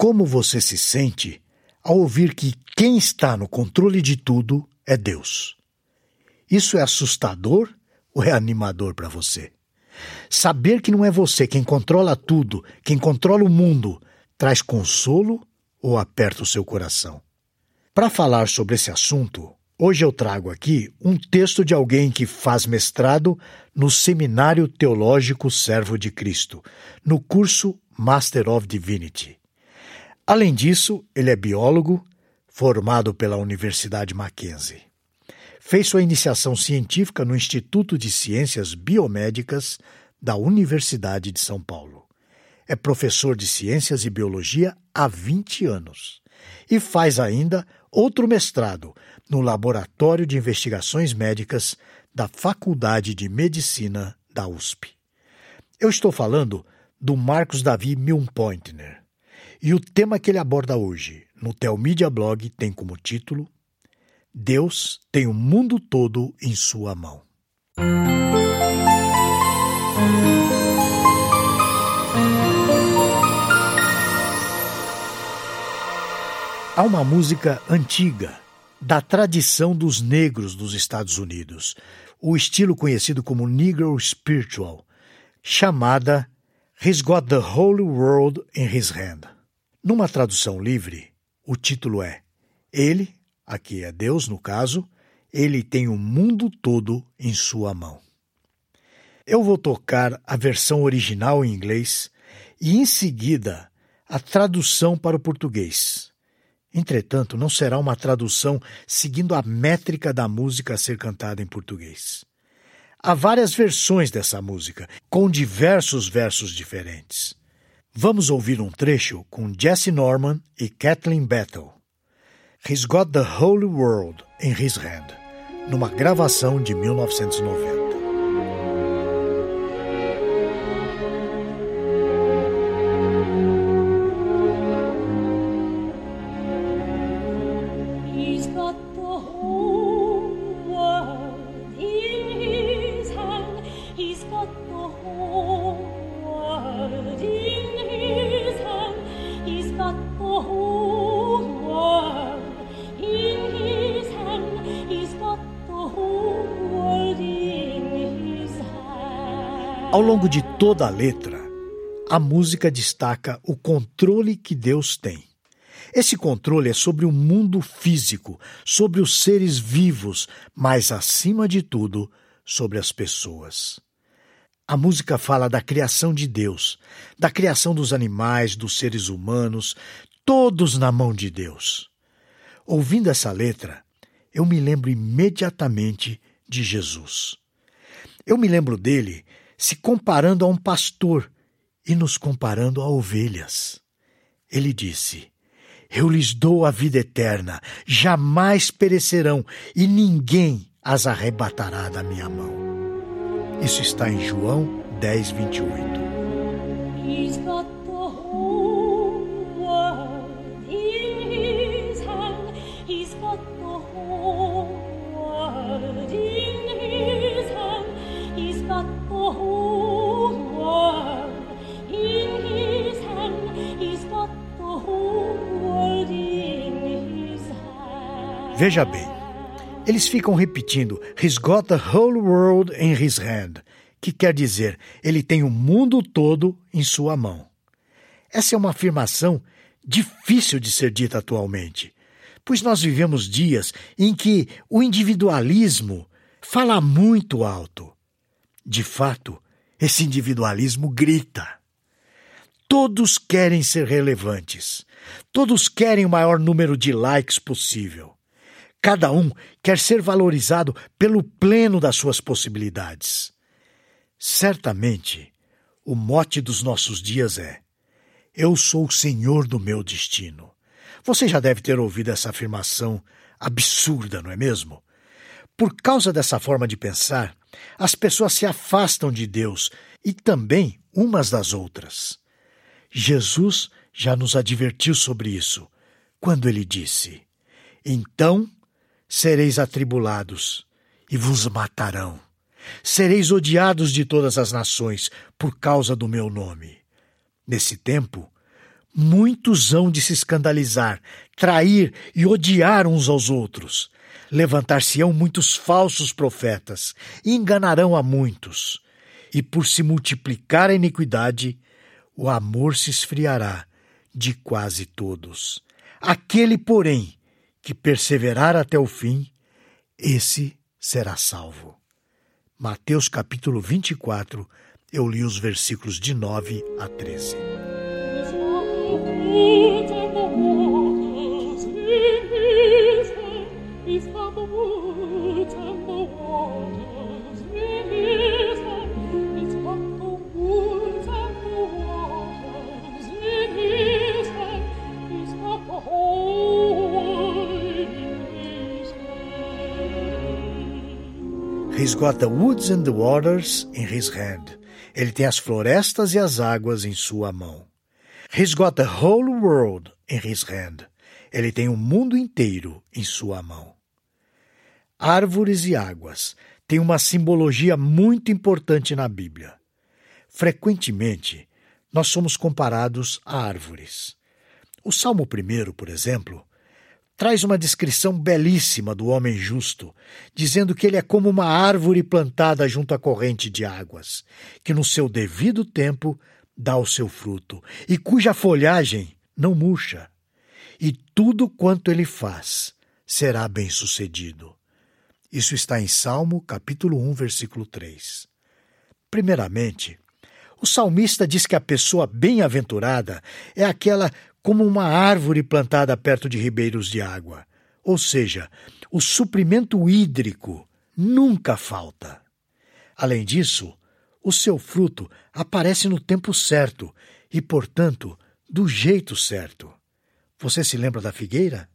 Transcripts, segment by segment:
Como você se sente ao ouvir que quem está no controle de tudo é Deus? Isso é assustador ou é animador para você? Saber que não é você quem controla tudo, quem controla o mundo, traz consolo ou aperta o seu coração? Para falar sobre esse assunto, hoje eu trago aqui um texto de alguém que faz mestrado no Seminário Teológico Servo de Cristo, no curso Master of Divinity. Além disso, ele é biólogo, formado pela Universidade Mackenzie. Fez sua iniciação científica no Instituto de Ciências Biomédicas da Universidade de São Paulo. É professor de Ciências e Biologia há 20 anos e faz ainda outro mestrado no Laboratório de Investigações Médicas da Faculdade de Medicina da USP. Eu estou falando do Marcos Davi Milpointner. E o tema que ele aborda hoje no Telmídia Blog tem como título Deus tem o mundo todo em sua mão. Há uma música antiga da tradição dos negros dos Estados Unidos, o estilo conhecido como Negro Spiritual, chamada He's Got the Whole World in His Hand. Numa tradução livre, o título é Ele, aqui é Deus no caso, ele tem o mundo todo em sua mão. Eu vou tocar a versão original em inglês e, em seguida, a tradução para o português. Entretanto, não será uma tradução seguindo a métrica da música a ser cantada em português. Há várias versões dessa música, com diversos versos diferentes. Vamos ouvir um trecho com Jesse Norman e Kathleen Battle. He's Got the Whole World in His Hand, numa gravação de 1990. Ao longo de toda a letra, a música destaca o controle que Deus tem. Esse controle é sobre o mundo físico, sobre os seres vivos, mas, acima de tudo, sobre as pessoas. A música fala da criação de Deus, da criação dos animais, dos seres humanos, todos na mão de Deus. Ouvindo essa letra, eu me lembro imediatamente de Jesus. Eu me lembro dele se comparando a um pastor e nos comparando a ovelhas. Ele disse: Eu lhes dou a vida eterna, jamais perecerão, e ninguém as arrebatará da minha mão. Isso está em João 10, 28. Veja bem, eles ficam repetindo He's got the whole world in his hand, que quer dizer ele tem o mundo todo em sua mão. Essa é uma afirmação difícil de ser dita atualmente, pois nós vivemos dias em que o individualismo fala muito alto. De fato, esse individualismo grita. Todos querem ser relevantes. Todos querem o maior número de likes possível. Cada um quer ser valorizado pelo pleno das suas possibilidades. Certamente, o mote dos nossos dias é: Eu sou o senhor do meu destino. Você já deve ter ouvido essa afirmação absurda, não é mesmo? Por causa dessa forma de pensar, as pessoas se afastam de Deus e também umas das outras. Jesus já nos advertiu sobre isso quando ele disse: Então sereis atribulados e vos matarão. Sereis odiados de todas as nações por causa do meu nome. Nesse tempo, muitos hão de se escandalizar, trair e odiar uns aos outros. Levantar-se-ão muitos falsos profetas e enganarão a muitos. E por se multiplicar a iniquidade, o amor se esfriará de quase todos. Aquele, porém, que perseverar até o fim, esse será salvo. Mateus capítulo 24, eu li os versículos de 9 a 13. He's got the woods and the waters in his hand. Ele tem as florestas e as águas em sua mão. He's got the whole world in his hand. Ele tem o mundo inteiro em sua mão. Árvores e águas têm uma simbologia muito importante na Bíblia. Frequentemente, nós somos comparados a árvores. O Salmo 1, por exemplo, traz uma descrição belíssima do homem justo, dizendo que ele é como uma árvore plantada junto à corrente de águas, que no seu devido tempo dá o seu fruto, e cuja folhagem não murcha. E tudo quanto ele faz será bem-sucedido. Isso está em Salmo, capítulo 1, versículo 3. Primeiramente, o salmista diz que a pessoa bem-aventurada é aquela como uma árvore plantada perto de ribeiros de água. Ou seja, o suprimento hídrico nunca falta. Além disso, o seu fruto aparece no tempo certo e, portanto, do jeito certo. Você se lembra da figueira?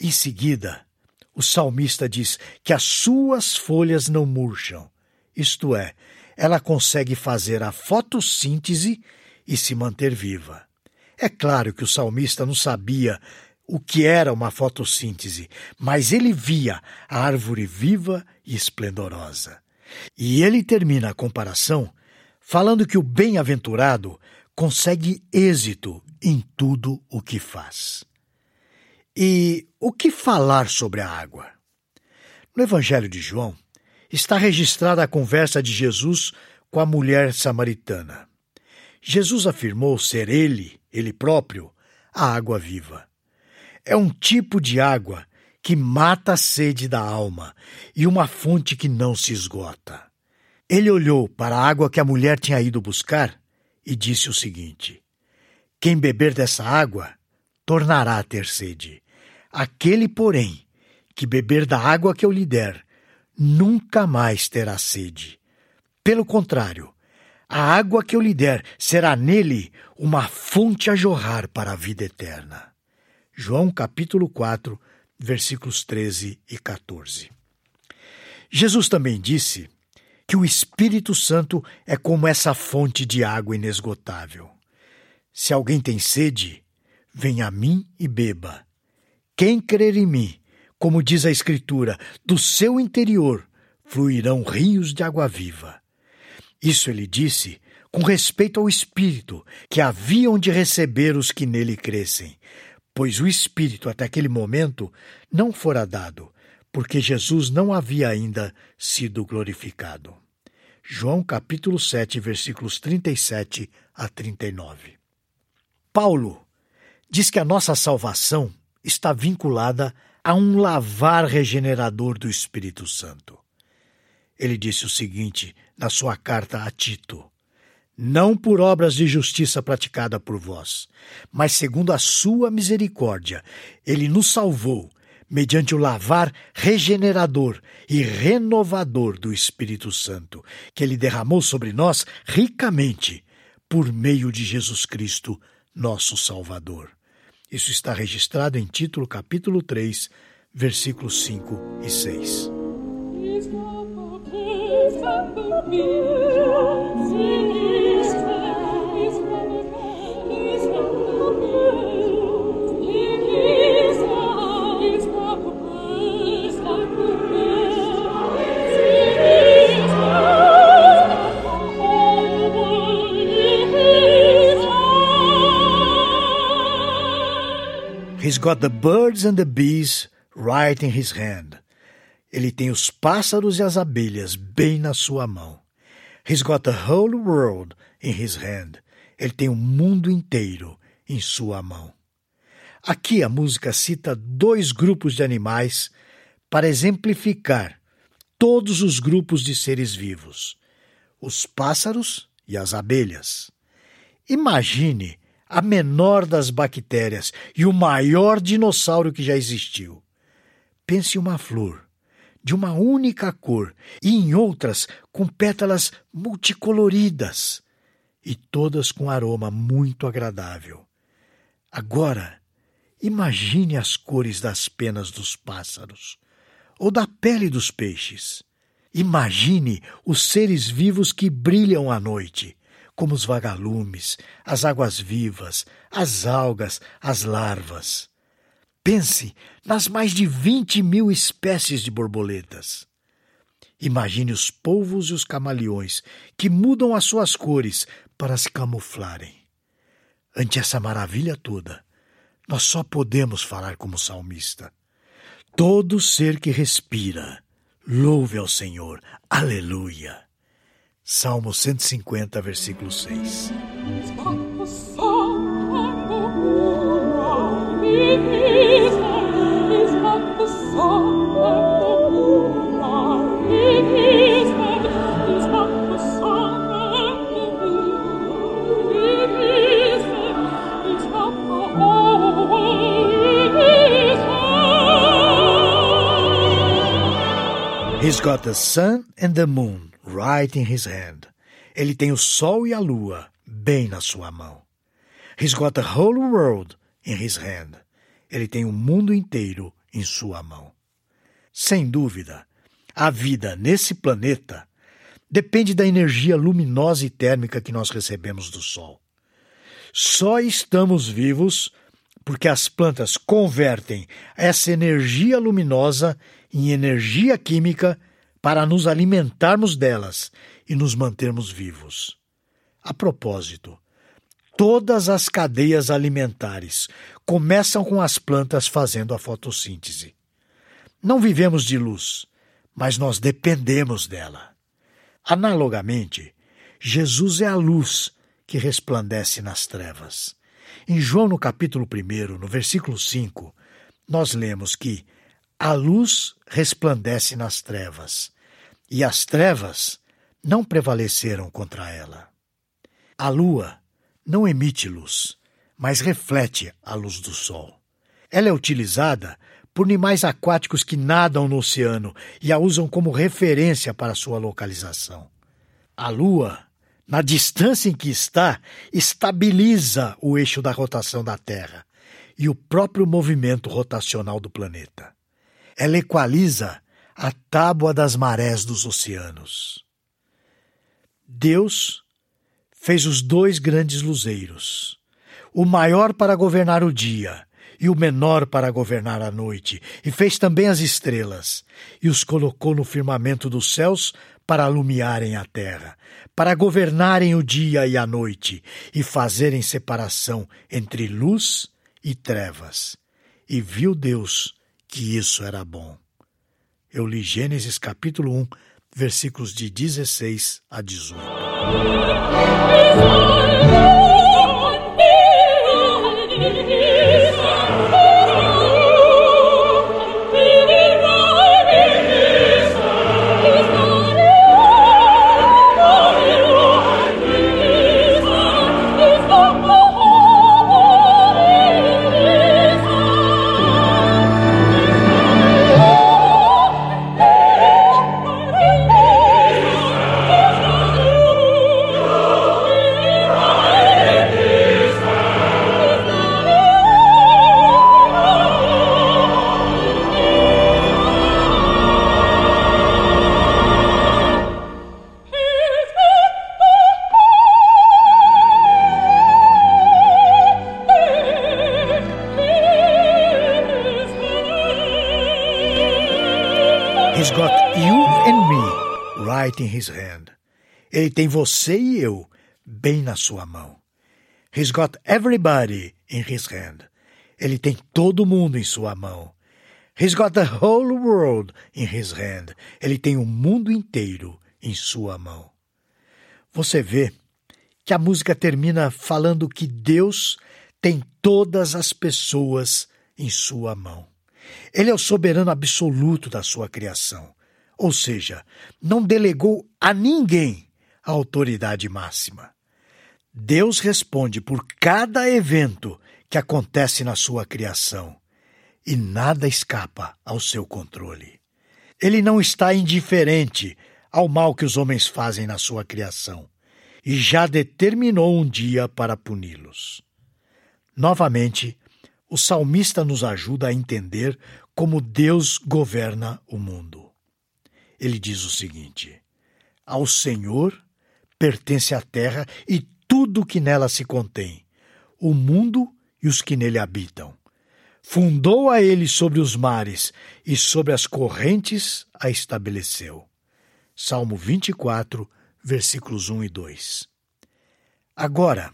Em seguida, o salmista diz que as suas folhas não murcham, isto é, ela consegue fazer a fotossíntese e se manter viva. É claro que o salmista não sabia o que era uma fotossíntese, mas ele via a árvore viva e esplendorosa. E ele termina a comparação falando que o bem-aventurado consegue êxito em tudo o que faz. E o que falar sobre a água? No Evangelho de João está registrada a conversa de Jesus com a mulher samaritana. Jesus afirmou ser ele, ele próprio, a água viva. É um tipo de água que mata a sede da alma e uma fonte que não se esgota. Ele olhou para a água que a mulher tinha ido buscar e disse o seguinte: Quem beber dessa água tornará a ter sede. Aquele, porém, que beber da água que eu lhe der, nunca mais terá sede. Pelo contrário, a água que eu lhe der será nele uma fonte a jorrar para a vida eterna. João capítulo 4, versículos 13 e 14. Jesus também disse que o Espírito Santo é como essa fonte de água inesgotável. Se alguém tem sede, venha a mim e beba. Quem crer em mim, como diz a Escritura, do seu interior fluirão rios de água viva. Isso ele disse com respeito ao Espírito que haviam de receber os que nele crescem, pois o Espírito até aquele momento não fora dado, porque Jesus não havia ainda sido glorificado. João capítulo 7, versículos 37 a 39. Paulo diz que a nossa salvação está vinculada a um lavar regenerador do Espírito Santo. Ele disse o seguinte na sua carta a Tito: Não por obras de justiça praticada por vós, mas segundo a sua misericórdia, ele nos salvou, mediante o lavar regenerador e renovador do Espírito Santo, que ele derramou sobre nós ricamente, por meio de Jesus Cristo, nosso Salvador. Isso está registrado em Título capítulo 3, versículos 5 e 6. He's got the birds and the bees right in his hand. Ele tem os pássaros e as abelhas bem na sua mão. He's got the whole world in his hand. Ele tem o mundo inteiro em sua mão. Aqui a música cita dois grupos de animais para exemplificar todos os grupos de seres vivos: os pássaros e as abelhas. Imagine a menor das bactérias e o maior dinossauro que já existiu. Pense uma flor de uma única cor e em outras com pétalas multicoloridas e todas com aroma muito agradável. Agora, imagine as cores das penas dos pássaros ou da pele dos peixes. Imagine os seres vivos que brilham à noite, como os vagalumes, as águas-vivas, as algas, as larvas. Pense nas mais de 20 mil espécies de borboletas. Imagine os polvos e os camaleões que mudam as suas cores para se camuflarem. Ante essa maravilha toda, nós só podemos falar como salmista. Todo ser que respira, louve ao Senhor. Aleluia. Salmo 150, versículo 6. He's got the sun and the moon right in his hand. Ele tem o sol e a lua bem na sua mão. He's got the whole world in his hand. Ele tem o mundo inteiro em sua mão. Sem dúvida, a vida nesse planeta depende da energia luminosa e térmica que nós recebemos do Sol. Só estamos vivos porque as plantas convertem essa energia luminosa em energia química para nos alimentarmos delas e nos mantermos vivos. A propósito, todas as cadeias alimentares começam com as plantas fazendo a fotossíntese. Não vivemos de luz, mas nós dependemos dela. Analogamente, Jesus é a luz que resplandece nas trevas. Em João, no capítulo 1, no versículo 5, nós lemos que a luz resplandece nas trevas, e as trevas não prevaleceram contra ela. A lua não emite luz, mas reflete a luz do sol. Ela é utilizada por animais aquáticos que nadam no oceano e a usam como referência para sua localização. A Lua, na distância em que está, estabiliza o eixo da rotação da Terra e o próprio movimento rotacional do planeta. Ela equaliza a tábua das marés dos oceanos. Deus fez os dois grandes luzeiros, o maior para governar o dia e o menor para governar a noite, e fez também as estrelas, e os colocou no firmamento dos céus para alumiarem a terra, para governarem o dia e a noite, e fazerem separação entre luz e trevas. E viu Deus que isso era bom. Eu li Gênesis capítulo 1, versículos de 16 a 18. Right in his hand. Ele tem você e eu bem na sua mão. He's got everybody in his hand. Ele tem todo mundo em sua mão. He's got the whole world in his hand. Ele tem o mundo inteiro em sua mão. Você vê que a música termina falando que Deus tem todas as pessoas em sua mão. Ele é o soberano absoluto da sua criação, ou seja, não delegou a ninguém a autoridade máxima. Deus responde por cada evento que acontece na sua criação e nada escapa ao seu controle. Ele não está indiferente ao mal que os homens fazem na sua criação e já determinou um dia para puni-los. Novamente, o salmista nos ajuda a entender como Deus governa o mundo. Ele diz o seguinte: Ao Senhor pertence a terra e tudo o que nela se contém, o mundo e os que nele habitam. Fundou a ele sobre os mares e sobre as correntes a estabeleceu. Salmo 24, versículos 1 e 2. Agora,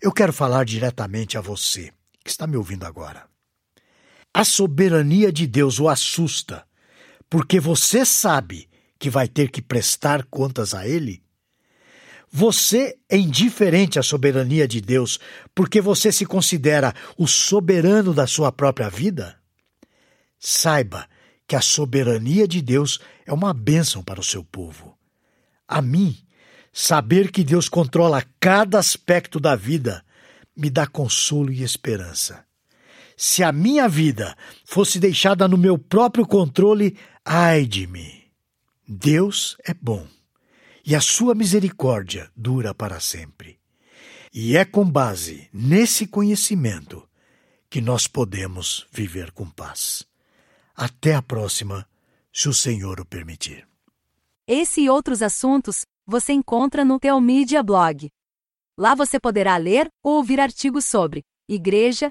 eu quero falar diretamente a você que está me ouvindo agora. A soberania de Deus o assusta, porque você sabe que vai ter que prestar contas a Ele? Você é indiferente à soberania de Deus porque você se considera o soberano da sua própria vida? Saiba que a soberania de Deus é uma bênção para o seu povo. A mim, saber que Deus controla cada aspecto da vida me dá consolo e esperança. Se a minha vida fosse deixada no meu próprio controle, ai de mim. Deus é bom e a sua misericórdia dura para sempre. E é com base nesse conhecimento que nós podemos viver com paz. Até a próxima, se o Senhor o permitir. Esse e outros assuntos você encontra no Teomídia Blog. Lá você poderá ler ou ouvir artigos sobre igreja,